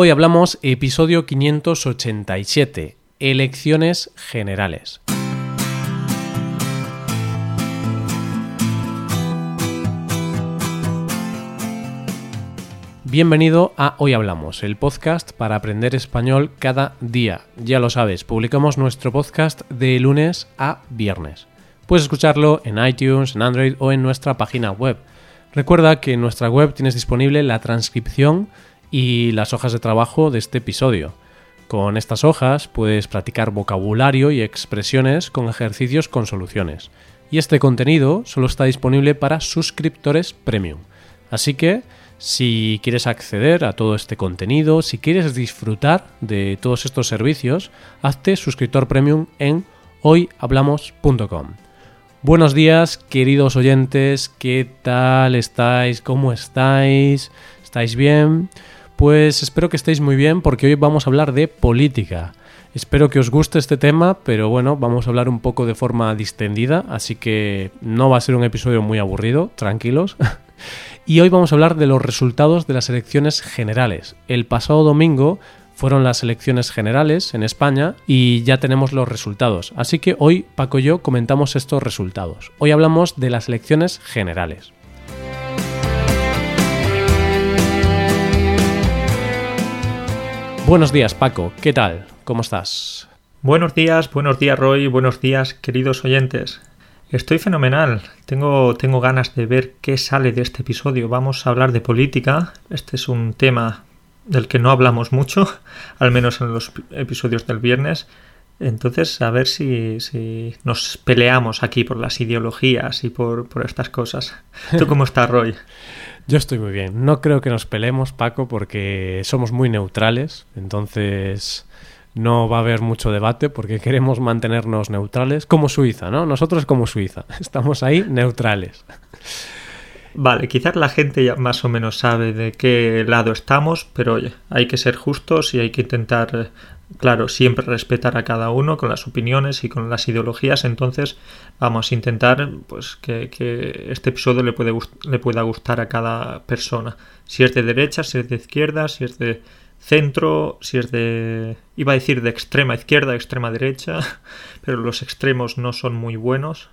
Hoy hablamos episodio 587, elecciones generales. Bienvenido a Hoy Hablamos, el podcast para aprender español cada día. Ya lo sabes, publicamos nuestro podcast de lunes a viernes. Puedes escucharlo en iTunes, en Android o en nuestra página web. Recuerda que en nuestra web tienes disponible la transcripción y las hojas de trabajo de este episodio. Con estas hojas puedes practicar vocabulario y expresiones con ejercicios con soluciones. Y este contenido solo está disponible para suscriptores premium. Así que si quieres acceder a todo este contenido, si quieres disfrutar de todos estos servicios, hazte suscriptor premium en hoyhablamos.com. Buenos días, queridos oyentes, ¿qué tal estáis? ¿Cómo estáis? ¿Estáis bien? Pues espero que estéis muy bien porque hoy vamos a hablar de política. Espero que os guste este tema, pero bueno, vamos a hablar un poco de forma distendida, así que no va a ser un episodio muy aburrido, tranquilos. y hoy vamos a hablar de los resultados de las elecciones generales. El pasado domingo fueron las elecciones generales en España y ya tenemos los resultados. Así que hoy Paco y yo comentamos estos resultados. Hoy hablamos de las elecciones generales. Buenos días, Paco. ¿Qué tal? ¿Cómo estás? Buenos días, buenos días, Roy. Buenos días, queridos oyentes. Estoy fenomenal. Tengo, tengo ganas de ver qué sale de este episodio. Vamos a hablar de política. Este es un tema del que no hablamos mucho, al menos en los episodios del viernes. Entonces, a ver si, si nos peleamos aquí por las ideologías y por, por estas cosas. ¿Tú cómo estás, Roy? Yo estoy muy bien. No creo que nos peleemos, Paco, porque somos muy neutrales. Entonces no va a haber mucho debate porque queremos mantenernos neutrales, como Suiza, ¿no? Nosotros como Suiza. Estamos ahí neutrales. Vale, quizás la gente ya más o menos sabe de qué lado estamos, pero oye, hay que ser justos y hay que intentar claro, siempre respetar a cada uno con las opiniones y con las ideologías, entonces vamos a intentar pues que, este episodio le, puede le pueda gustar a cada persona. Si es de derecha, si es de izquierda, si es de centro, si es de... iba a decir de extrema izquierda, extrema derecha, pero los extremos no son muy buenos,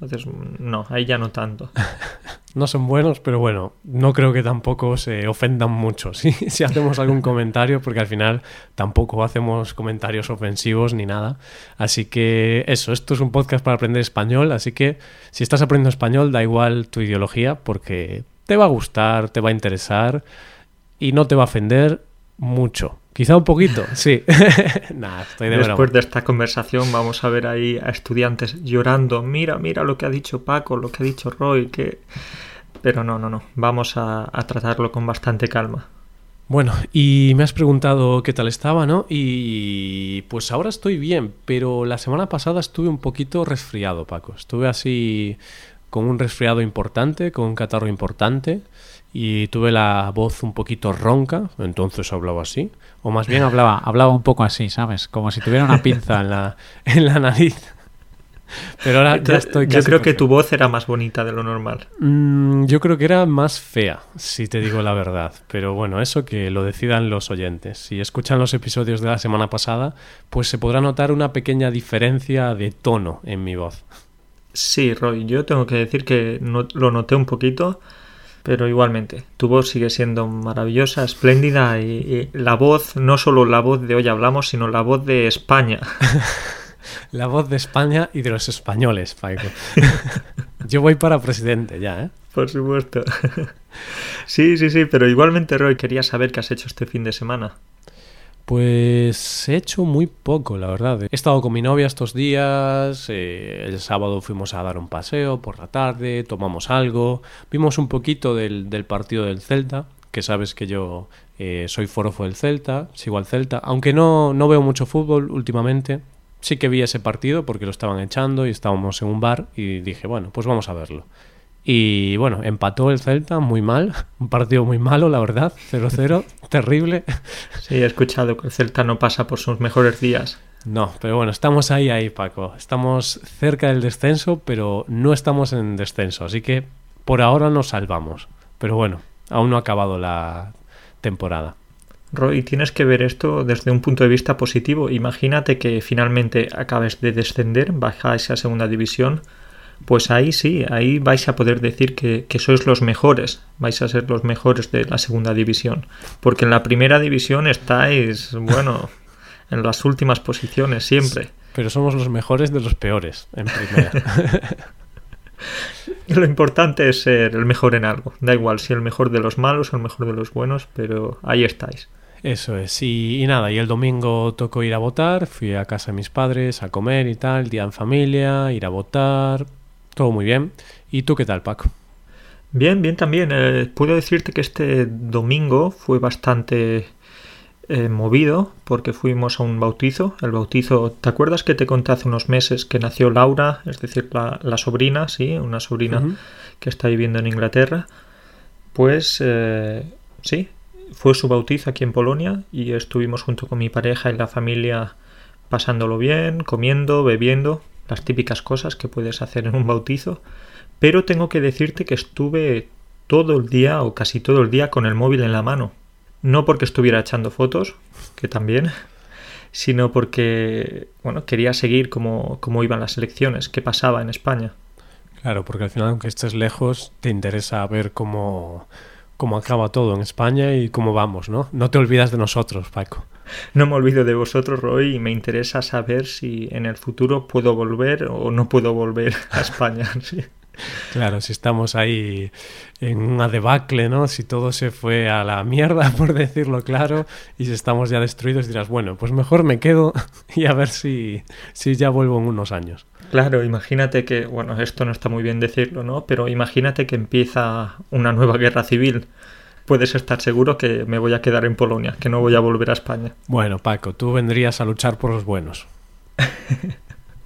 entonces, no, ahí ya no tanto. no son buenos, pero bueno, no creo que tampoco se ofendan mucho ¿sí? si hacemos algún comentario, porque al final tampoco hacemos comentarios ofensivos ni nada. Así que eso, esto es un podcast para aprender español, así que si estás aprendiendo español, da igual tu ideología, porque te va a gustar, te va a interesar y no te va a ofender mucho. Quizá un poquito, sí. estoy de Después de esta conversación vamos a ver ahí a estudiantes llorando. Mira, mira lo que ha dicho Paco, lo que ha dicho Roy, que... Pero no, no, no. Vamos a, tratarlo con bastante calma. Bueno, y me has preguntado qué tal estaba, ¿no? Y pues ahora estoy bien, pero la semana pasada estuve un poquito resfriado, Paco. Estuve así con un resfriado importante, con un catarro importante y tuve la voz un poquito ronca, entonces hablaba así. O más bien hablaba, hablaba un poco así, ¿sabes? Como si tuviera una pinza en la, en la nariz. Pero ahora ya estoy Yo creo que tu voz era más bonita de lo normal. Mm, yo creo que era más fea, si te digo la verdad. Pero bueno, eso que lo decidan los oyentes. Si escuchan los episodios de la semana pasada, pues se podrá notar una pequeña diferencia de tono en mi voz. Sí, Roy, yo tengo que decir que lo noté un poquito pero igualmente, tu voz sigue siendo maravillosa, espléndida y, la voz, no solo la voz de hoy hablamos, sino la voz de España. la voz de España y de los españoles, Paco. Yo voy para presidente ya, ¿eh? Por supuesto. sí, sí, sí, pero igualmente, Roy, quería saber qué has hecho este fin de semana. Pues he hecho muy poco, la verdad. He estado con mi novia estos días, eh, el sábado fuimos a dar un paseo por la tarde, tomamos algo, vimos un poquito del, partido del Celta, que sabes que yo eh, soy forofo del Celta, sigo al Celta, aunque no, no veo mucho fútbol últimamente, sí que vi ese partido porque lo estaban echando y estábamos en un bar y dije, bueno, pues vamos a verlo. Y bueno, empató el Celta muy mal, un partido muy malo, la verdad, 0-0, terrible. Sí, he escuchado que el Celta no pasa por sus mejores días. No, pero bueno, estamos ahí, ahí, Paco. Estamos cerca del descenso, pero no estamos en descenso, así que por ahora nos salvamos. Pero bueno, aún no ha acabado la temporada. Roy, tienes que ver esto desde un punto de vista positivo. Imagínate que finalmente acabes de descender, bajáis a segunda división, pues ahí sí, ahí vais a poder decir que, que, sois los mejores, vais a ser los mejores de la segunda división, porque en la primera división estáis, bueno, en las últimas posiciones siempre. Pero somos los mejores de los peores en primera. Lo importante es ser el mejor en algo, da igual si el mejor de los malos o el mejor de los buenos, pero ahí estáis. Eso es, y, y, nada, y el domingo tocó ir a votar, fui a casa de mis padres a comer y tal, día en familia, ir a votar, todo muy bien. ¿Y tú qué tal, Paco? Bien, bien también. Eh, puedo decirte que este domingo fue bastante eh, movido porque fuimos a un bautizo. El bautizo, ¿te acuerdas que te conté hace unos meses que nació Laura, es decir, la, la sobrina, sí, una sobrina uh -huh. que está viviendo en Inglaterra? Pues eh, sí, fue su bautizo aquí en Polonia y estuvimos junto con mi pareja y la familia pasándolo bien, comiendo, bebiendo, las típicas cosas que puedes hacer en un bautizo, pero tengo que decirte que estuve todo el día o casi todo el día con el móvil en la mano. No porque estuviera echando fotos, que también, sino porque bueno, quería seguir cómo, cómo iban las elecciones, qué pasaba en España. Claro, porque al final, aunque estés lejos, te interesa ver cómo, cómo acaba todo en España y cómo vamos, ¿no? No te olvidas de nosotros, Paco. No me olvido de vosotros, Roy, y me interesa saber si en el futuro puedo volver o no puedo volver a España. ¿sí? Claro, si estamos ahí en una debacle, ¿no? Si todo se fue a la mierda, por decirlo claro, y si estamos ya destruidos, dirás, bueno, pues mejor me quedo y a ver si, si ya vuelvo en unos años. Claro, imagínate que, bueno, esto no está muy bien decirlo, ¿no? Pero imagínate que empieza una nueva guerra civil puedes estar seguro que me voy a quedar en Polonia, que no voy a volver a España. Bueno, Paco, tú vendrías a luchar por los buenos.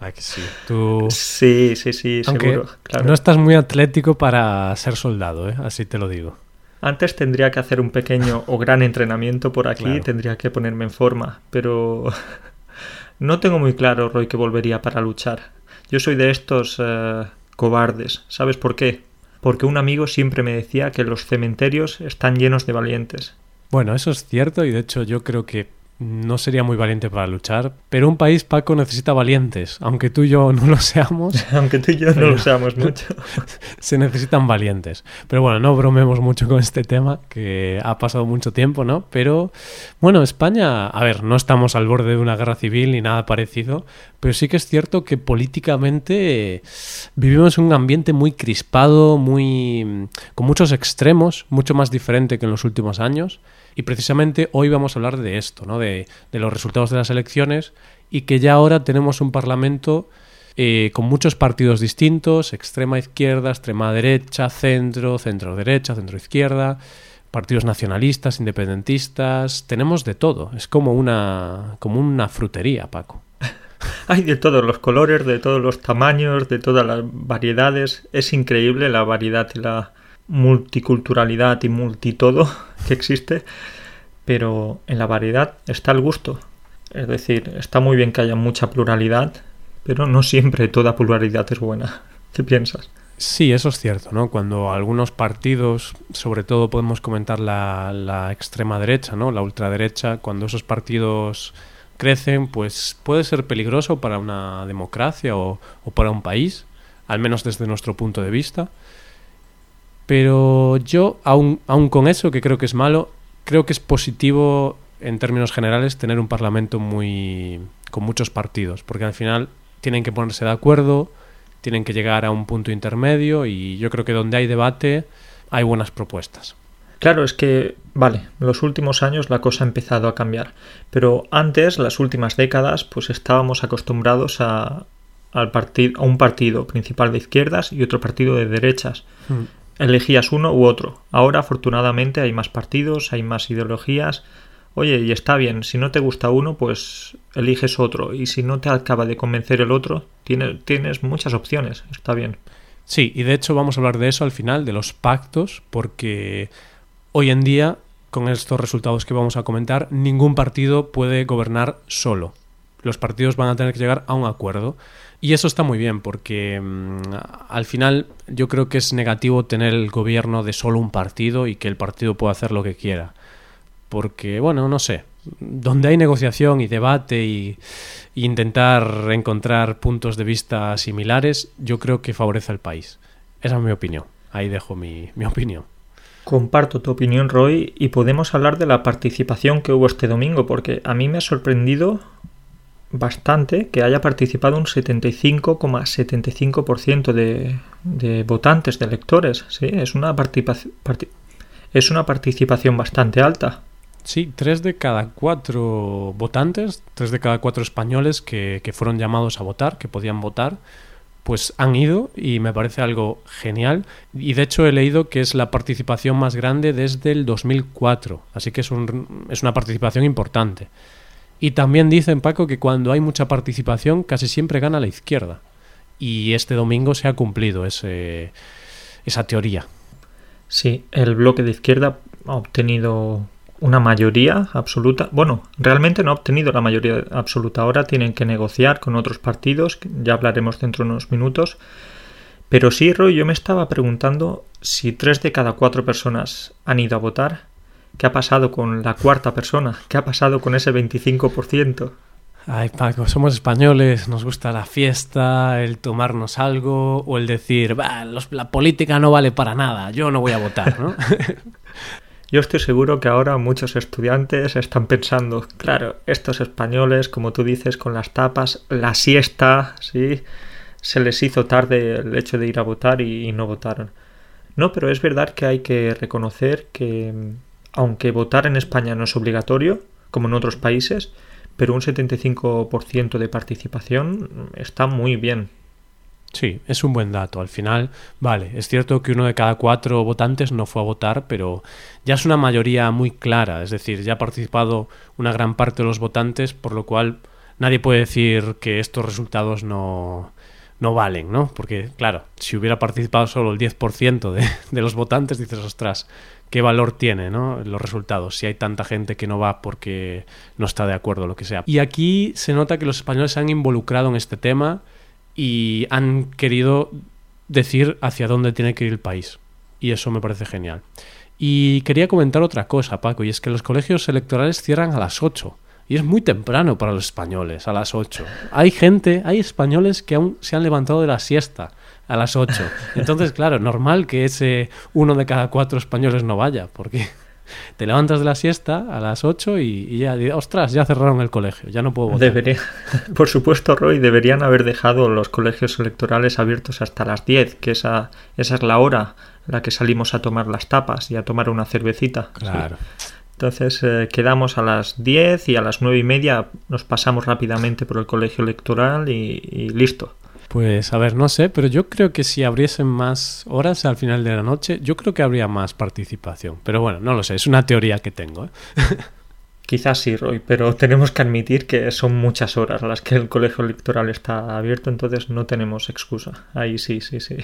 ¿A que sí? Tú... Sí, sí, sí, Aunque seguro. Claro. No estás muy atlético para ser soldado, ¿eh? así te lo digo. Antes tendría que hacer un pequeño o gran entrenamiento por aquí, Claro. tendría que ponerme en forma, pero no tengo muy claro, Roy, que volvería para luchar. Yo soy de estos eh, cobardes. ¿Sabes por qué? Porque un amigo siempre me decía que los cementerios están llenos de valientes. Bueno, eso es cierto y de hecho yo creo que no sería muy valiente para luchar, pero un país, Paco, necesita valientes, aunque tú y yo no lo seamos, Aunque tú y yo no lo sabemos mucho. se necesitan valientes. Pero bueno, no bromemos mucho con este tema, que ha pasado mucho tiempo, ¿no? Pero bueno, España, a ver, no estamos al borde de una guerra civil ni nada parecido, pero sí que es cierto que políticamente vivimos en un ambiente muy crispado, muy con muchos extremos, mucho más diferente que en los últimos años. Y precisamente hoy vamos a hablar de esto, ¿no? De, de los resultados de las elecciones y que ya ahora tenemos un parlamento eh, con muchos partidos distintos, extrema izquierda, extrema derecha, centro, centro derecha, centro izquierda, partidos nacionalistas, independentistas, tenemos de todo, es como una, como una frutería, Paco. Hay de todos los colores, de todos los tamaños, de todas las variedades. Es increíble la variedad y la multiculturalidad y multitodo que existe. Pero en la variedad está el gusto. Es decir, está muy bien que haya mucha pluralidad, pero no siempre toda pluralidad es buena. ¿Qué piensas? Sí, eso es cierto, ¿no? Cuando algunos partidos, sobre todo podemos comentar la, extrema derecha, ¿no? La ultraderecha, cuando esos partidos crecen, pues puede ser peligroso para una democracia o, o para un país, al menos desde nuestro punto de vista. Pero yo, aun, aun con eso, que creo que es malo, creo que es positivo en términos generales tener un parlamento muy con muchos partidos, porque al final tienen que ponerse de acuerdo, tienen que llegar a un punto intermedio y yo creo que donde hay debate hay buenas propuestas. Claro, es que, vale, los últimos años la cosa ha empezado a cambiar, pero antes, las últimas décadas, pues estábamos acostumbrados a, al partido, a un partido principal de izquierdas y otro partido de derechas. Hmm. Elegías uno u otro. Ahora, afortunadamente, hay más partidos, hay más ideologías. Oye, y está bien, si no te gusta uno, pues eliges otro. Y si no te acaba de convencer el otro, tienes, tienes muchas opciones. Está bien. Sí, y de hecho vamos a hablar de eso al final, de los pactos, porque hoy en día, con estos resultados que vamos a comentar, ningún partido puede gobernar solo. Los partidos van a tener que llegar a un acuerdo. Y eso está muy bien, porque mmm, al final yo creo que es negativo tener el gobierno de solo un partido y que el partido pueda hacer lo que quiera. porque, bueno, no sé, donde hay negociación y debate y, y intentar encontrar puntos de vista similares, yo creo que favorece al país. Esa es mi opinión. Ahí dejo mi, mi opinión. Comparto tu opinión, Roy, y podemos hablar de la participación que hubo este domingo, porque a mí me ha sorprendido bastante que haya participado un 75,75% de, de votantes, de electores. Sí, es una, participación es una participación bastante alta. Sí, tres de cada cuatro votantes, tres de cada cuatro españoles que, que fueron llamados a votar, que podían votar, pues han ido y me parece algo genial. Y de hecho he leído que es la participación más grande desde el 2004, así que es, un, es una participación importante. Y también dicen, Paco, que cuando hay mucha participación casi siempre gana la izquierda. Y este domingo se ha cumplido ese, esa teoría. Sí, el bloque de izquierda ha obtenido una mayoría absoluta. Bueno, realmente no ha obtenido la mayoría absoluta. Ahora tienen que negociar con otros partidos, ya hablaremos dentro de unos minutos. Pero sí, Roy, yo me estaba preguntando si tres de cada cuatro personas han ido a votar. ¿Qué ha pasado con la cuarta persona? ¿Qué ha pasado con ese 25%? Ay, Paco, somos españoles, nos gusta la fiesta, el tomarnos algo o el decir, los, la política no vale para nada, yo no voy a votar, ¿no? Yo estoy seguro que ahora muchos estudiantes están pensando, claro, estos españoles, como tú dices, con las tapas, la siesta, ¿sí? Se les hizo tarde el hecho de ir a votar y, y no votaron. No, pero es verdad que hay que reconocer que, aunque votar en España no es obligatorio, como en otros países, pero un 75% de participación está muy bien. Sí, es un buen dato. Al final, vale, es cierto que uno de cada cuatro votantes no fue a votar, pero ya es una mayoría muy clara. Es decir, ya ha participado una gran parte de los votantes, por lo cual nadie puede decir que estos resultados no, no valen, ¿no? Porque, claro, si hubiera participado solo el 10% de, de los votantes, dices, ostras, qué valor tiene, ¿no? Los resultados, si hay tanta gente que no va porque no está de acuerdo lo que sea. Y aquí se nota que los españoles se han involucrado en este tema y han querido decir hacia dónde tiene que ir el país. Y eso me parece genial. Y quería comentar otra cosa, Paco, y es que los colegios electorales cierran a las 8. Y es muy temprano para los españoles, a las 8. Hay gente, hay españoles que aún se han levantado de la siesta a las 8. Entonces, claro, normal que ese uno de cada cuatro españoles no vaya, porque te levantas de la siesta a las 8 y, y ya, ostras, ya cerraron el colegio, ya no puedo votar. Debería, por supuesto, Roy, deberían haber dejado los colegios electorales abiertos hasta las 10, que esa, esa es la hora en la que salimos a tomar las tapas y a tomar una cervecita. Claro. Sí. Entonces eh, quedamos a las 10 y a las 9 y media nos pasamos rápidamente por el colegio electoral y, y listo. Pues a ver, no sé, pero yo creo que si abriesen más horas al final de la noche, yo creo que habría más participación. Pero bueno, no lo sé, es una teoría que tengo. ¿eh? Quizás sí, Roy, pero tenemos que admitir que son muchas horas las que el colegio electoral está abierto, entonces no tenemos excusa. Ahí sí, sí, sí.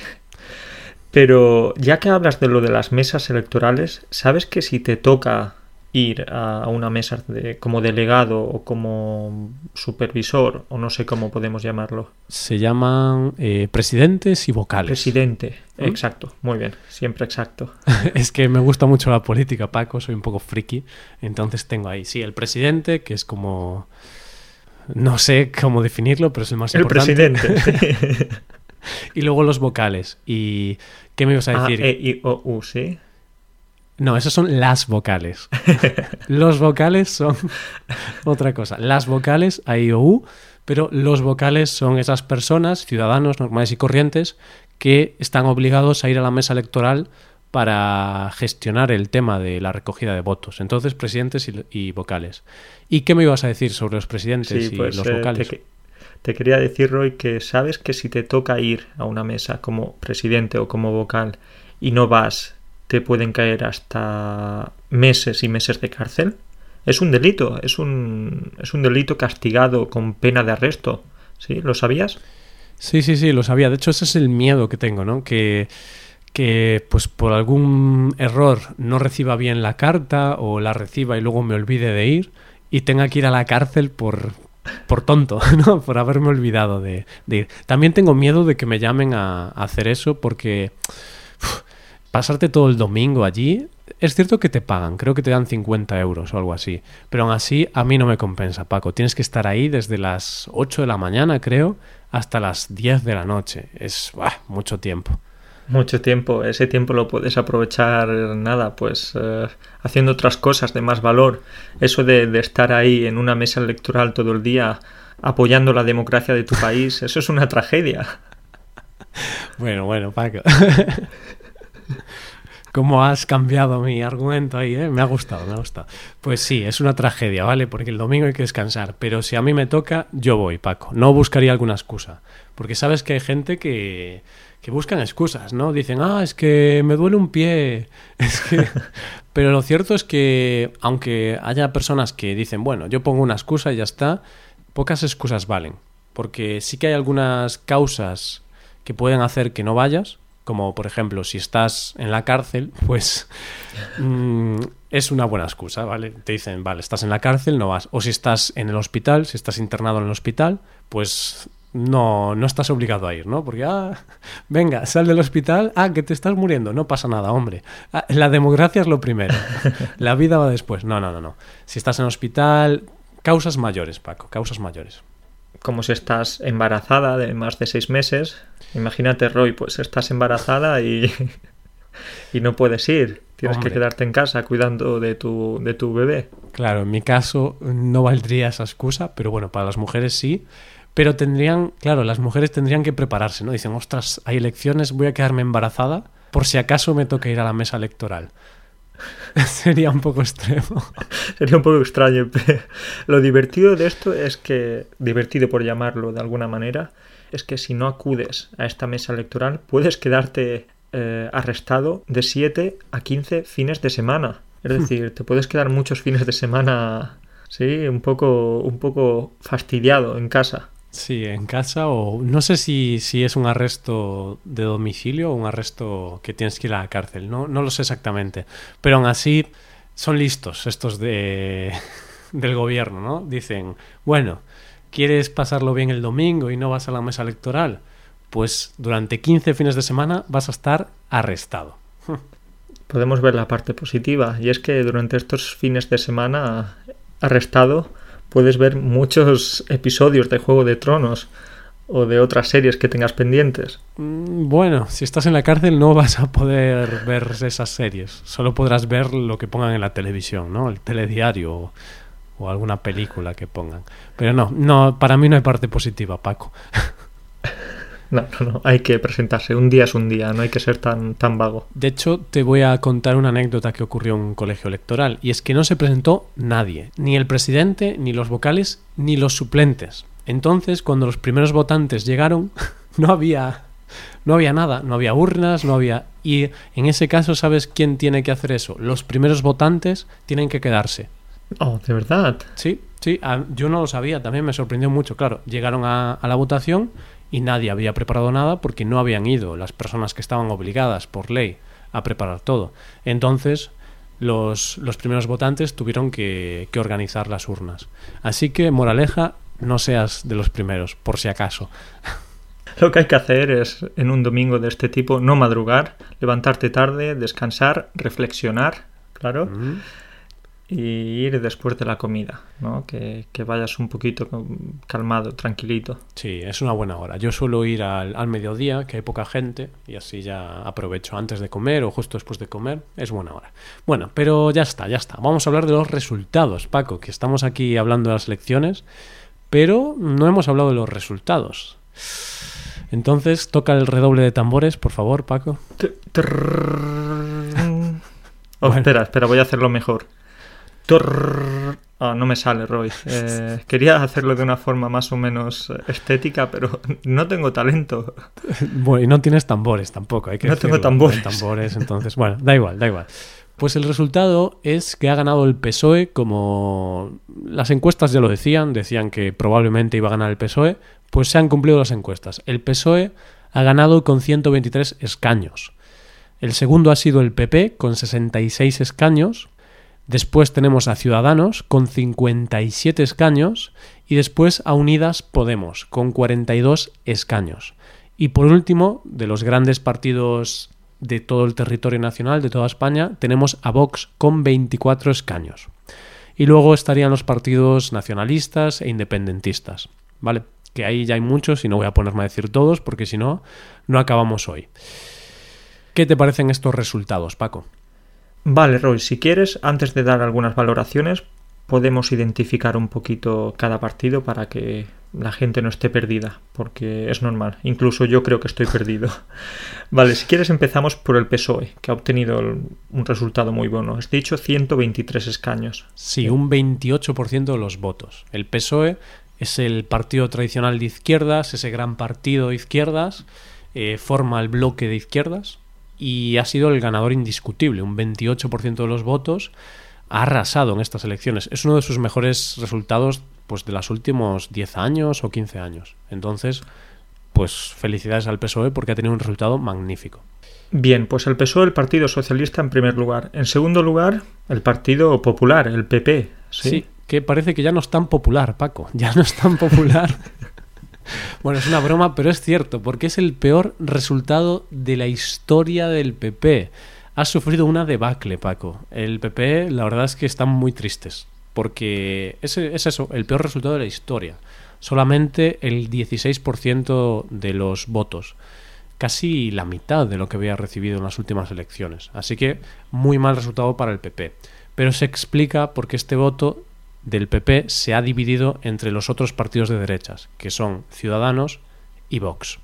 Pero ya que hablas de lo de las mesas electorales, ¿sabes que si te toca ir a una mesa de, como delegado o como supervisor, o no sé cómo podemos llamarlo. Se llaman eh, presidentes y vocales. Presidente, ¿Mm? exacto, muy bien, siempre exacto. es que me gusta mucho la política, Paco, soy un poco friki, entonces tengo ahí, sí, el presidente, que es como... No sé cómo definirlo, pero es el más el importante. El presidente. y luego los vocales. ¿Y qué me ibas a decir? Ah, e, I, O, U, sí. No, esas son las vocales. los vocales son otra cosa. Las vocales, A, I, O, U, pero los vocales son esas personas, ciudadanos normales y corrientes, que están obligados a ir a la mesa electoral para gestionar el tema de la recogida de votos. Entonces, presidentes y, y vocales. ¿Y qué me ibas a decir sobre los presidentes sí, y pues, los eh, vocales? Te, te, quería decir, Roy, que sabes que si te toca ir a una mesa como presidente o como vocal y no vas te pueden caer hasta meses y meses de cárcel. Es un delito, es un, es un delito castigado con pena de arresto. ¿Sí? ¿Lo sabías? Sí, sí, sí, lo sabía. De hecho, ese es el miedo que tengo, ¿no? Que, que pues por algún error no reciba bien la carta o la reciba y luego me olvide de ir y tenga que ir a la cárcel por, por tonto, ¿no? Por haberme olvidado de, de ir. También tengo miedo de que me llamen a, a hacer eso porque pasarte todo el domingo allí, es cierto que te pagan, creo que te dan 50 euros o algo así, pero aún así a mí no me compensa, Paco. Tienes que estar ahí desde las 8 de la mañana, creo, hasta las 10 de la noche. Es bah, mucho tiempo. Mucho tiempo, ese tiempo lo puedes aprovechar nada, pues eh, haciendo otras cosas de más valor. Eso de estar ahí en una mesa electoral todo el día apoyando la democracia de tu país, eso es una tragedia. Bueno, bueno, Paco. cómo has cambiado mi argumento ahí, ¿eh? Me ha gustado, me ha gustado. Pues sí, es una tragedia, ¿vale? Porque el domingo hay que descansar, pero si a mí me toca, yo voy, Paco. No buscaría alguna excusa, porque sabes que hay gente que, que buscan excusas, ¿no? Dicen, ah, es que me duele un pie, es que... pero lo cierto es que, aunque haya personas que dicen, bueno, yo pongo una excusa y ya está, pocas excusas valen, porque sí que hay algunas causas que pueden hacer que no vayas, como por ejemplo si estás en la cárcel, pues mm, es una buena excusa, ¿vale? Te dicen, vale, estás en la cárcel, no vas. O si estás en el hospital, si estás internado en el hospital, pues no, no estás obligado a ir, ¿no? Porque, ah, venga, sal del hospital, ah, que te estás muriendo, no pasa nada, hombre. Ah, la democracia es lo primero, la vida va después. No, no, no, no. Si estás en el hospital, causas mayores, Paco, causas mayores como si estás embarazada de más de seis meses. Imagínate, Roy, pues estás embarazada y, y no puedes ir. Tienes que quedarte en casa cuidando de tu, de tu bebé. Claro, en mi caso no valdría esa excusa, pero bueno, para las mujeres sí. Pero tendrían, claro, las mujeres tendrían que prepararse, ¿no? Dicen, ostras, hay elecciones, voy a quedarme embarazada por si acaso me toca ir a la mesa electoral. Sería un poco extremo. Sería un poco extraño. Pero lo divertido de esto es que, divertido por llamarlo de alguna manera, es que si no acudes a esta mesa electoral puedes quedarte eh, arrestado de 7 a 15 fines de semana. Es hmm. decir, te puedes quedar muchos fines de semana, sí, un poco, un poco fastidiado en casa. Sí, en casa o no sé si, si es un arresto de domicilio o un arresto que tienes que ir a la cárcel, no, no lo sé exactamente. Pero aún así son listos estos de, del gobierno, ¿no? Dicen, bueno, ¿quieres pasarlo bien el domingo y no vas a la mesa electoral? Pues durante 15 fines de semana vas a estar arrestado. Podemos ver la parte positiva y es que durante estos fines de semana arrestado puedes ver muchos episodios de Juego de Tronos o de otras series que tengas pendientes. Mm, bueno, si estás en la cárcel no vas a poder ver esas series, solo podrás ver lo que pongan en la televisión, ¿no? El telediario o, alguna película que pongan. Pero no, no, para mí no hay parte positiva, Paco. No, no, no, hay que presentarse. Un día es un día, no hay que ser tan, tan vago. De hecho, te voy a contar una anécdota que ocurrió en un colegio electoral, y es que no se presentó nadie, ni el presidente, ni los vocales, ni los suplentes. Entonces, cuando los primeros votantes llegaron, no había, no había nada, no había urnas, no había... Y en ese caso, ¿sabes quién tiene que hacer eso? Los primeros votantes tienen que quedarse. Oh, de verdad. Sí, sí, ah, yo no lo sabía, también me sorprendió mucho. Claro, llegaron a, a la votación y nadie había preparado nada porque no habían ido las personas que estaban obligadas por ley a preparar todo. Entonces, los, los primeros votantes tuvieron que, que organizar las urnas. Así que, moraleja, no seas de los primeros, por si acaso. Lo que hay que hacer es, en un domingo de este tipo, no madrugar, levantarte tarde, descansar, reflexionar, claro y ir después de la comida, ¿no? Que, que, vayas un poquito calmado, tranquilito. Sí, es una buena hora. Yo suelo ir al, al, mediodía, que hay poca gente, y así ya aprovecho antes de comer o justo después de comer, es buena hora. Bueno, pero ya está, ya está. Vamos a hablar de los resultados, Paco, que estamos aquí hablando de las elecciones, pero no hemos hablado de los resultados. Entonces, toca el redoble de tambores, por favor, Paco. oh, bueno. Espera, espera, voy a hacerlo mejor. No me sale, Roy. Quería hacerlo de una forma más o menos estética, pero no tengo talento. Bueno, y no tienes tambores tampoco. Hay que no tengo tambores. tambores. Entonces, bueno, da igual, da igual. Pues el resultado es que ha ganado el PSOE, como las encuestas ya lo decían, decían que probablemente iba a ganar el PSOE, pues se han cumplido las encuestas. El PSOE ha ganado con 123 escaños. El segundo ha sido el PP, con 66 escaños. Después tenemos a Ciudadanos con 57 escaños y después a Unidas Podemos con 42 escaños. Y por último, de los grandes partidos de todo el territorio nacional, de toda España, tenemos a Vox con 24 escaños. Y luego estarían los partidos nacionalistas e independentistas, ¿vale? Que ahí ya hay muchos y no voy a ponerme a decir todos porque si no, no acabamos hoy. ¿Qué te parecen estos resultados, Paco? Vale, Roy, si quieres, antes de dar algunas valoraciones, podemos identificar un poquito cada partido para que la gente no esté perdida, porque es normal. Incluso yo creo que estoy perdido. vale, si quieres empezamos por el PSOE, que ha obtenido un resultado muy bueno. Has dicho 123 escaños. Sí, un 28% de los votos. El PSOE es el partido tradicional de izquierdas, ese gran partido de izquierdas, eh, forma el bloque de izquierdas y ha sido el ganador indiscutible, un 28% de los votos ha arrasado en estas elecciones. Es uno de sus mejores resultados pues de los últimos 10 años o 15 años. Entonces, pues felicidades al PSOE porque ha tenido un resultado magnífico. Bien, pues el PSOE, el Partido Socialista en primer lugar. En segundo lugar, el Partido Popular, el PP. Sí, que parece que ya no es tan popular, Paco. Ya no es tan popular. bueno, es una broma, pero es cierto, porque es el peor resultado de la historia del PP ha sufrido una debacle, Paco. El PP, la verdad es que están muy tristes, porque es, es eso, el peor resultado de la historia. Solamente el 16% de los votos, casi la mitad de lo que había recibido en las últimas elecciones. Así que muy mal resultado para el PP. Pero se explica porque este voto del PP se ha dividido entre los otros partidos de derechas, que son Ciudadanos y Vox.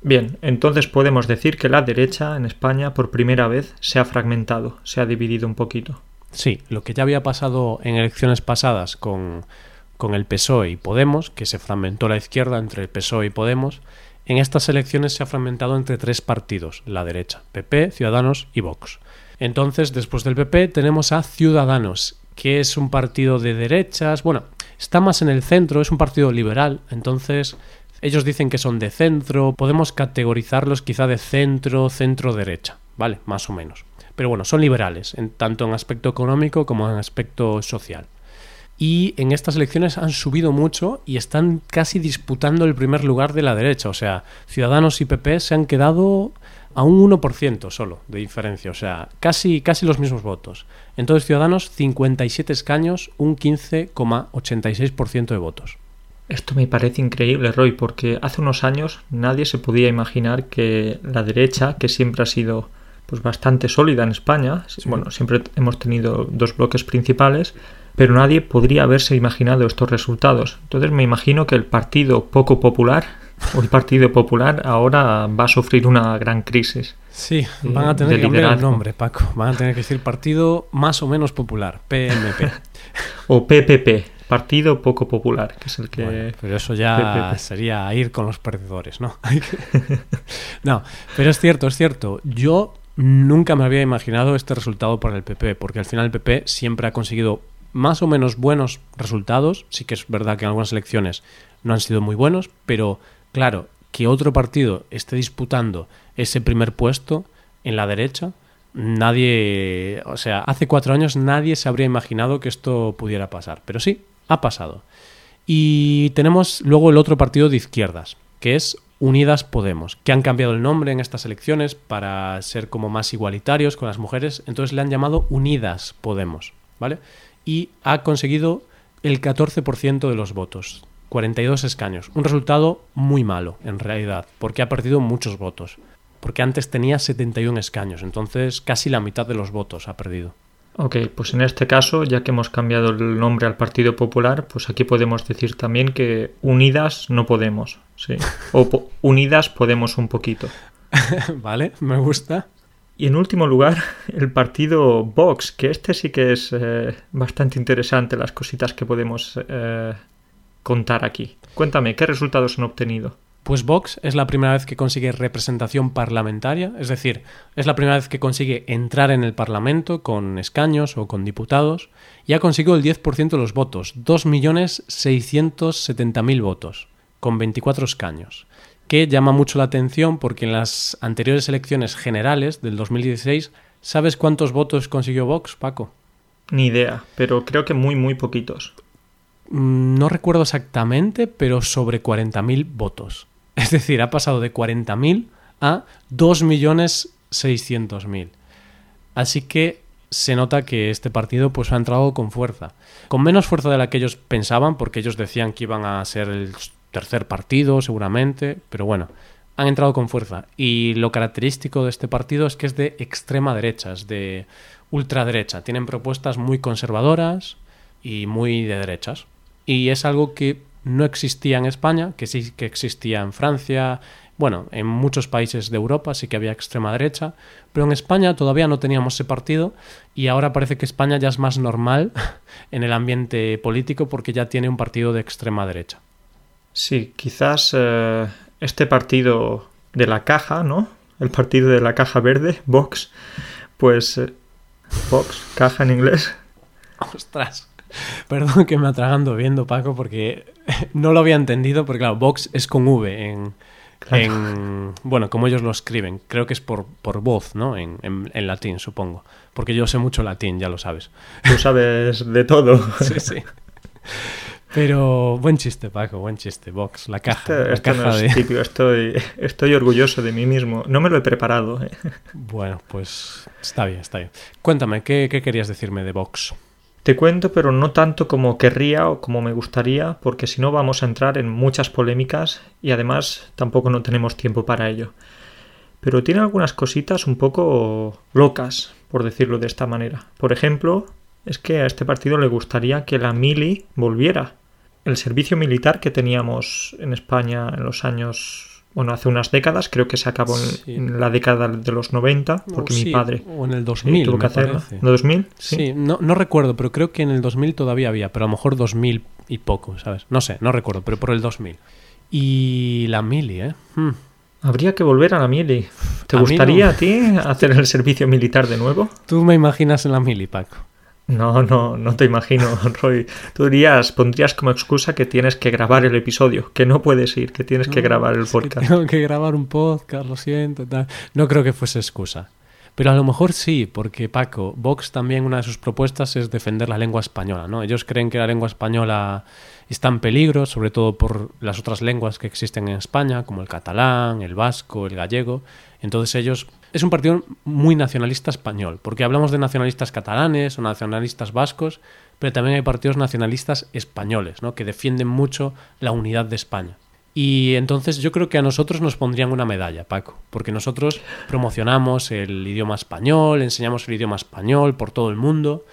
Bien, entonces podemos decir que la derecha en España por primera vez se ha fragmentado, se ha dividido un poquito. Sí, lo que ya había pasado en elecciones pasadas con, con el PSOE y Podemos, que se fragmentó la izquierda entre el PSOE y Podemos, en estas elecciones se ha fragmentado entre tres partidos, la derecha, PP, Ciudadanos y Vox. Entonces, después del PP tenemos a Ciudadanos, que es un partido de derechas, bueno, está más en el centro, es un partido liberal, entonces ellos dicen que son de centro, podemos categorizarlos quizá de centro, centro-derecha, ¿vale? Más o menos. Pero bueno, son liberales, en, tanto en aspecto económico como en aspecto social. Y en estas elecciones han subido mucho y están casi disputando el primer lugar de la derecha. O sea, Ciudadanos y PP se han quedado a un 1% solo de diferencia. O sea, casi, casi los mismos votos. Entonces, Ciudadanos, 57 escaños, un 15,86% de votos. Esto me parece increíble, Roy, porque hace unos años nadie se podía imaginar que la derecha, que siempre ha sido pues bastante sólida en España, bueno, siempre hemos tenido dos bloques principales, pero nadie podría haberse imaginado estos resultados. Entonces me imagino que el Partido Poco Popular el Partido Popular ahora va a sufrir una gran crisis. Sí, van a tener que cambiar el nombre, Paco. Van a tener que decir Partido Más o Menos Popular, PMP. o PPP. Partido Poco Popular, que es el que... pero eso ya sería ir con los perdedores, ¿no? no, pero es cierto, es cierto. Yo nunca me había imaginado este resultado para el PP, porque al final el PP siempre ha conseguido más o menos buenos resultados. Sí que es verdad que en algunas elecciones no han sido muy buenos, pero claro, que otro partido esté disputando ese primer puesto en la derecha, nadie, o sea, hace cuatro años nadie se habría imaginado que esto pudiera pasar. Pero sí, ha pasado. Y tenemos luego el otro partido de izquierdas, que es Unidas Podemos, que han cambiado el nombre en estas elecciones para ser como más igualitarios con las mujeres, entonces le han llamado Unidas Podemos, ¿vale? Y ha conseguido el 14% de los votos, 42 escaños, un resultado muy malo en realidad, porque ha perdido muchos votos, porque antes tenía 71 escaños, entonces casi la mitad de los votos ha perdido. Ok, pues en este caso, ya que hemos cambiado el nombre al Partido Popular, pues aquí podemos decir también que unidas no podemos, sí. O unidas podemos un poquito. vale, me gusta. Y en último lugar, el partido Vox, que este sí que es eh, bastante interesante las cositas que podemos eh, contar aquí. Cuéntame, ¿qué resultados han obtenido? Pues Vox es la primera vez que consigue representación parlamentaria, es decir, es la primera vez que consigue entrar en el Parlamento con escaños o con diputados y ha conseguido el 10% de los votos, 2.670.000 votos, con 24 escaños, que llama mucho la atención porque en las anteriores elecciones generales del 2016, ¿sabes cuántos votos consiguió Vox, Paco? Ni idea, pero creo que muy, muy poquitos. Mm, no recuerdo exactamente, pero sobre 40.000 votos. Es decir, ha pasado de 40.000 a 2 millones 600.000. Así que se nota que este partido pues ha entrado con fuerza. Con menos fuerza de la que ellos pensaban, porque ellos decían que iban a ser el tercer partido seguramente, pero bueno, han entrado con fuerza. Y lo característico de este partido es que es de extrema derecha, es de ultraderecha. Tienen propuestas muy conservadoras y muy de derechas. Y es algo que no existía en España, que sí que existía en Francia, bueno, en muchos países de Europa sí que había extrema derecha, pero en España todavía no teníamos ese partido y ahora parece que España ya es más normal en el ambiente político porque ya tiene un partido de extrema derecha. Sí, quizás eh, este partido de la caja, ¿no? El partido de la caja verde, Vox, pues... Eh, Vox, caja en inglés. Ostras. Perdón que me atragando viendo, Paco, porque no lo había entendido, porque claro, Vox es con V en, en, bueno, como ellos lo escriben. Creo que es por, por voz, ¿no? En, en, latín, supongo. Porque yo sé mucho latín, ya lo sabes. Tú sabes de todo. sí, sí. Pero buen chiste, Paco, buen chiste. Vox, la caja. Este, la caja de... estoy, estoy orgulloso de mí mismo. No me lo he preparado. ¿eh? Bueno, pues está bien, está bien. Cuéntame, ¿qué, qué querías decirme de Vox? Te cuento, pero no tanto como querría o como me gustaría, porque si no vamos a entrar en muchas polémicas y además tampoco no tenemos tiempo para ello. Pero tiene algunas cositas un poco locas, por decirlo de esta manera. Por ejemplo, es que a este partido le gustaría que la mili volviera. El servicio militar que teníamos en España en los años bueno, hace unas décadas, creo que se acabó en, la década de los 90, porque mi padre o en el 2000, tuvo que hacerlo. ¿En el 2000? Sí, no, no, recuerdo, pero creo que en el 2000 todavía había, pero a lo mejor 2000 y poco, ¿sabes? No sé, no recuerdo, pero por el 2000. Y la mili, ¿eh? Hmm. Habría que volver a la mili. ¿Te gustaría a ti hacer el servicio militar de nuevo? Tú me imaginas en la mili, Paco. No, no, no te imagino, Roy. Tú dirías, pondrías como excusa que tienes que grabar el episodio, que no puedes ir, que tienes que grabar el podcast. tengo que grabar un podcast, lo siento. Tal. No creo que fuese excusa. Pero a lo mejor sí, porque Paco, Vox también una de sus propuestas es defender la lengua española, ¿no? Ellos creen que la lengua española está en peligro, sobre todo por las otras lenguas que existen en España, como el catalán, el vasco, el gallego. Entonces ellos es un partido muy nacionalista español, porque hablamos de nacionalistas catalanes o nacionalistas vascos, pero también hay partidos nacionalistas españoles, ¿no? que defienden mucho la unidad de España. Y entonces yo creo que a nosotros nos pondrían una medalla, Paco, porque nosotros promocionamos el idioma español, enseñamos el idioma español por todo el mundo.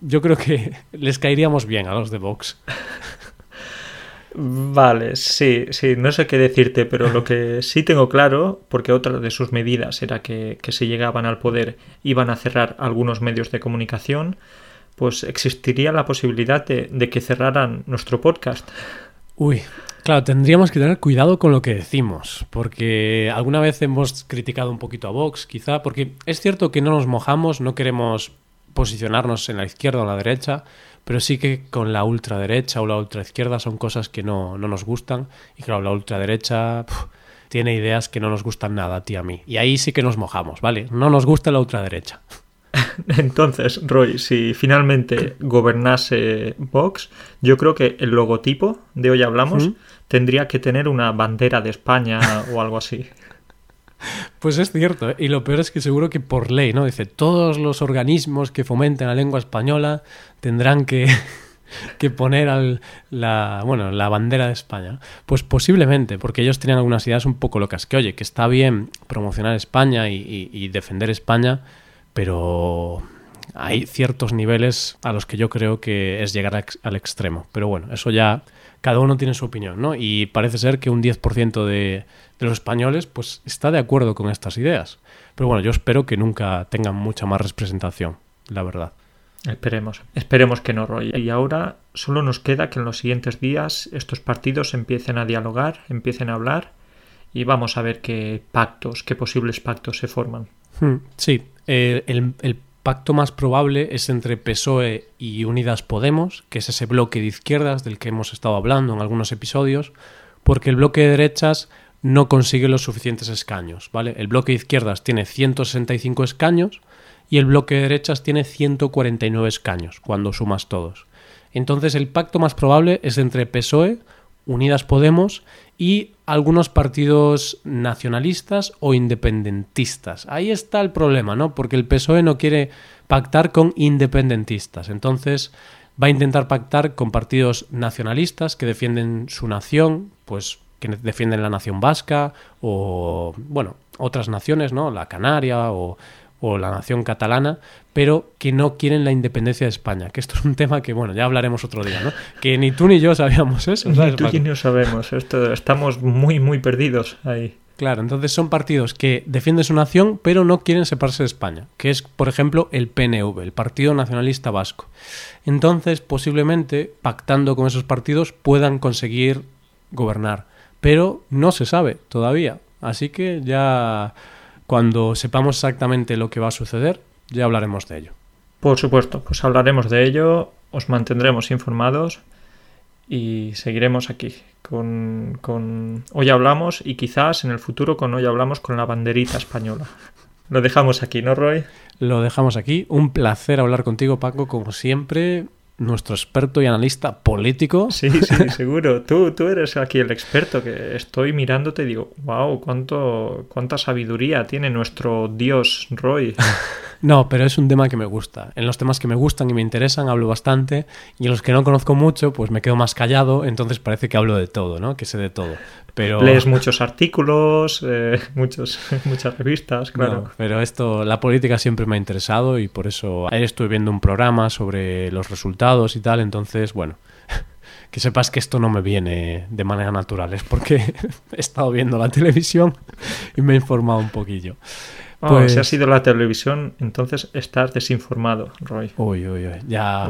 Yo creo que les caeríamos bien a los de Vox. Vale, sí, sí, no sé qué decirte, pero lo que sí tengo claro, porque otra de sus medidas era que, que si llegaban al poder iban a cerrar algunos medios de comunicación, pues existiría la posibilidad de, de que cerraran nuestro podcast. Uy, claro, tendríamos que tener cuidado con lo que decimos, porque alguna vez hemos criticado un poquito a Vox, quizá, porque es cierto que no nos mojamos, no queremos posicionarnos en la izquierda o en la derecha, pero sí que con la ultraderecha o la ultraizquierda son cosas que no, no nos gustan. Y claro, la ultraderecha tiene ideas que no nos gustan nada a ti a mí. Y ahí sí que nos mojamos, ¿vale? No nos gusta la ultraderecha. Entonces, Roy, si finalmente gobernase Vox, yo creo que el logotipo de hoy hablamos tendría que tener una bandera de España o algo así. Pues es cierto, ¿eh? y lo peor es que seguro que por ley, ¿no? Dice, todos los organismos que fomenten la lengua española tendrán que, que poner al, la, bueno, la bandera de España. Pues posiblemente, porque ellos tenían algunas ideas un poco locas, que oye, que está bien promocionar España y, defender España, pero hay ciertos niveles a los que yo creo que es llegar al extremo. Pero bueno, eso ya cada uno tiene su opinión, ¿no? Y parece ser que un 10% de, de los españoles pues está de acuerdo con estas ideas. Pero bueno, yo espero que nunca tengan mucha más representación, la verdad. Esperemos, esperemos que no, Roy. Y ahora solo nos queda que en los siguientes días estos partidos empiecen a dialogar, empiecen a hablar y vamos a ver qué pactos, qué posibles pactos se forman. Hmm, sí, eh, el, el pacto más probable es entre PSOE y Unidas Podemos, que es ese bloque de izquierdas del que hemos estado hablando en algunos episodios, porque el bloque de derechas no consigue los suficientes escaños, ¿vale? El bloque de izquierdas tiene 165 escaños y el bloque de derechas tiene 149 escaños, cuando sumas todos. Entonces el pacto más probable es entre PSOE, Unidas Podemos y algunos partidos nacionalistas o independentistas. Ahí está el problema, ¿no? Porque el PSOE no quiere pactar con independentistas. Entonces va a intentar pactar con partidos nacionalistas que defienden su nación, pues que defienden la nación vasca o, bueno, otras naciones, ¿no? La Canaria o, o la nación catalana, pero que no quieren la independencia de España. Que esto es un tema que, bueno, ya hablaremos otro día, ¿no? Que ni tú ni yo sabíamos eso. Ni tú ni yo sabemos. Esto, estamos muy, muy perdidos ahí. Claro, entonces son partidos que defienden su nación, pero no quieren separarse de España, que es, por ejemplo, el PNV, el Partido Nacionalista Vasco. Entonces, posiblemente, pactando con esos partidos, puedan conseguir gobernar. Pero no se sabe todavía. Así que ya cuando sepamos exactamente lo que va a suceder, ya hablaremos de ello. Por supuesto, pues hablaremos de ello, os mantendremos informados y seguiremos aquí con, con, Hoy Hablamos y quizás en el futuro con Hoy Hablamos con la banderita española. Lo dejamos aquí, ¿no, Roy? Lo dejamos aquí. Un placer hablar contigo, Paco, como siempre nuestro experto y analista político. Sí, sí, seguro. Tú, tú eres aquí el experto que estoy mirándote y digo, wow, cuánto, cuánta sabiduría tiene nuestro dios Roy. No, pero es un tema que me gusta. En los temas que me gustan y me interesan hablo bastante y en los que no conozco mucho pues me quedo más callado, entonces parece que hablo de todo, ¿no? Que sé de todo. Pero... Lees muchos artículos, eh, muchos, muchas revistas, claro. pero esto, la política siempre me ha interesado y por eso ayer estuve viendo un programa sobre los resultados y tal, entonces, bueno, que sepas que esto no me viene de manera natural, es porque he estado viendo la televisión y me he informado un poquillo. Pues... si ha sido la televisión, entonces estás desinformado, Roy. Uy, uy, uy. Ya...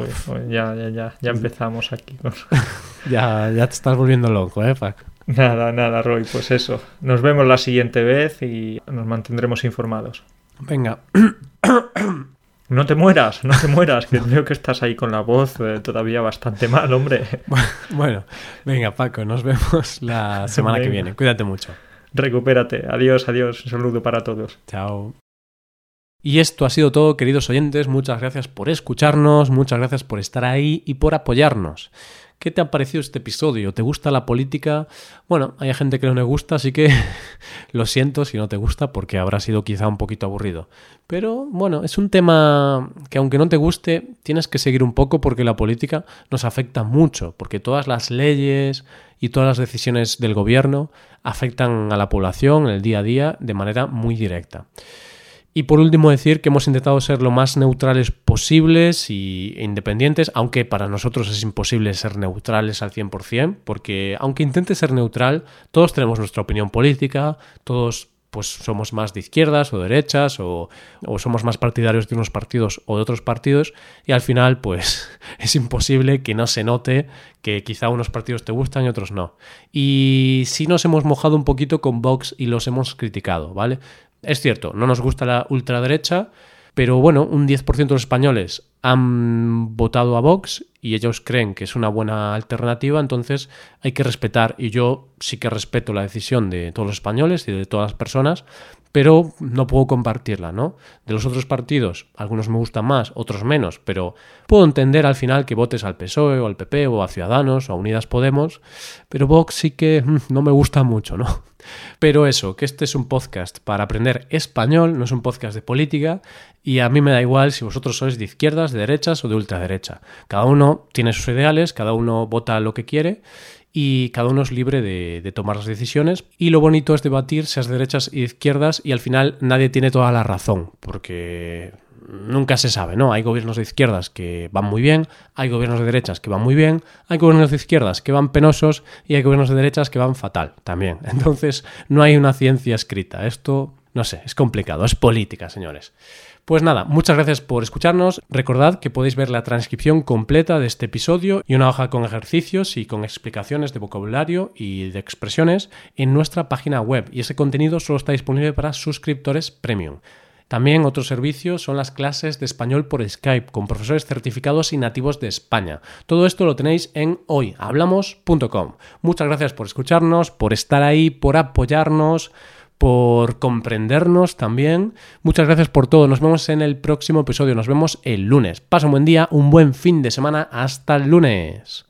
ya, ya, ya, ya empezamos aquí. ya, ya te estás volviendo loco, ¿eh, Pac? Nada, nada, Roy. Pues eso. Nos vemos la siguiente vez y nos mantendremos informados. Venga. No te mueras, no te mueras, que creo que estás ahí con la voz eh, todavía bastante mal, hombre. Bueno, venga, Paco, nos vemos la semana que viene. Cuídate mucho. Recupérate. Adiós, adiós. Un saludo para todos. Chao. Y esto ha sido todo, queridos oyentes. Muchas gracias por escucharnos, muchas gracias por estar ahí y por apoyarnos. ¿Qué te ha parecido este episodio? ¿Te gusta la política? Bueno, hay gente que no le gusta, así que lo siento si no te gusta porque habrá sido quizá un poquito aburrido. Pero bueno, es un tema que aunque no te guste, tienes que seguir un poco porque la política nos afecta mucho, porque todas las leyes y todas las decisiones del gobierno afectan a la población en el día a día de manera muy directa. Y por último decir que hemos intentado ser lo más neutrales posibles y independientes, aunque para nosotros es imposible ser neutrales al 100%, porque aunque intente ser neutral, todos tenemos nuestra opinión política, todos pues somos más de izquierdas o derechas o, o, somos más partidarios de unos partidos o de otros partidos y al final pues es imposible que no se note que quizá unos partidos te gustan y otros no. Y sí nos hemos mojado un poquito con Vox y los hemos criticado, ¿vale? Es cierto, no nos gusta la ultraderecha, pero bueno, un 10% de los españoles han votado a Vox y ellos creen que es una buena alternativa, entonces hay que respetar, y yo sí que respeto la decisión de todos los españoles y de todas las personas, pero no puedo compartirla, ¿no? De los otros partidos, algunos me gustan más, otros menos, pero puedo entender al final que votes al PSOE o al PP o a Ciudadanos o a Unidas Podemos, pero Vox sí que mm, no me gusta mucho, ¿no? Pero eso, que este es un podcast para aprender español, no es un podcast de política, y a mí me da igual si vosotros sois de izquierdas, de derechas o de ultraderecha. Cada uno tiene sus ideales, cada uno vota lo que quiere, y cada uno es libre de, tomar las decisiones. Y lo bonito es debatir, seas de derechas y izquierdas, y al final nadie tiene toda la razón, porque nunca se sabe, ¿no? Hay gobiernos de izquierdas que van muy bien, hay gobiernos de derechas que van muy bien, hay gobiernos de izquierdas que van penosos y hay gobiernos de derechas que van fatal también. Entonces, no hay una ciencia escrita. Esto, no sé, es complicado, es política, señores. Pues nada, muchas gracias por escucharnos. Recordad que podéis ver la transcripción completa de este episodio y una hoja con ejercicios y con explicaciones de vocabulario y de expresiones en nuestra página web y ese contenido solo está disponible para suscriptores premium. También otro servicio son las clases de español por Skype con profesores certificados y nativos de España. Todo esto lo tenéis en hoyhablamos.com. Muchas gracias por escucharnos, por estar ahí, por apoyarnos por comprendernos también. Muchas gracias por todo. Nos vemos en el próximo episodio. Nos vemos el lunes. Pasa un buen día, un buen fin de semana. Hasta el lunes.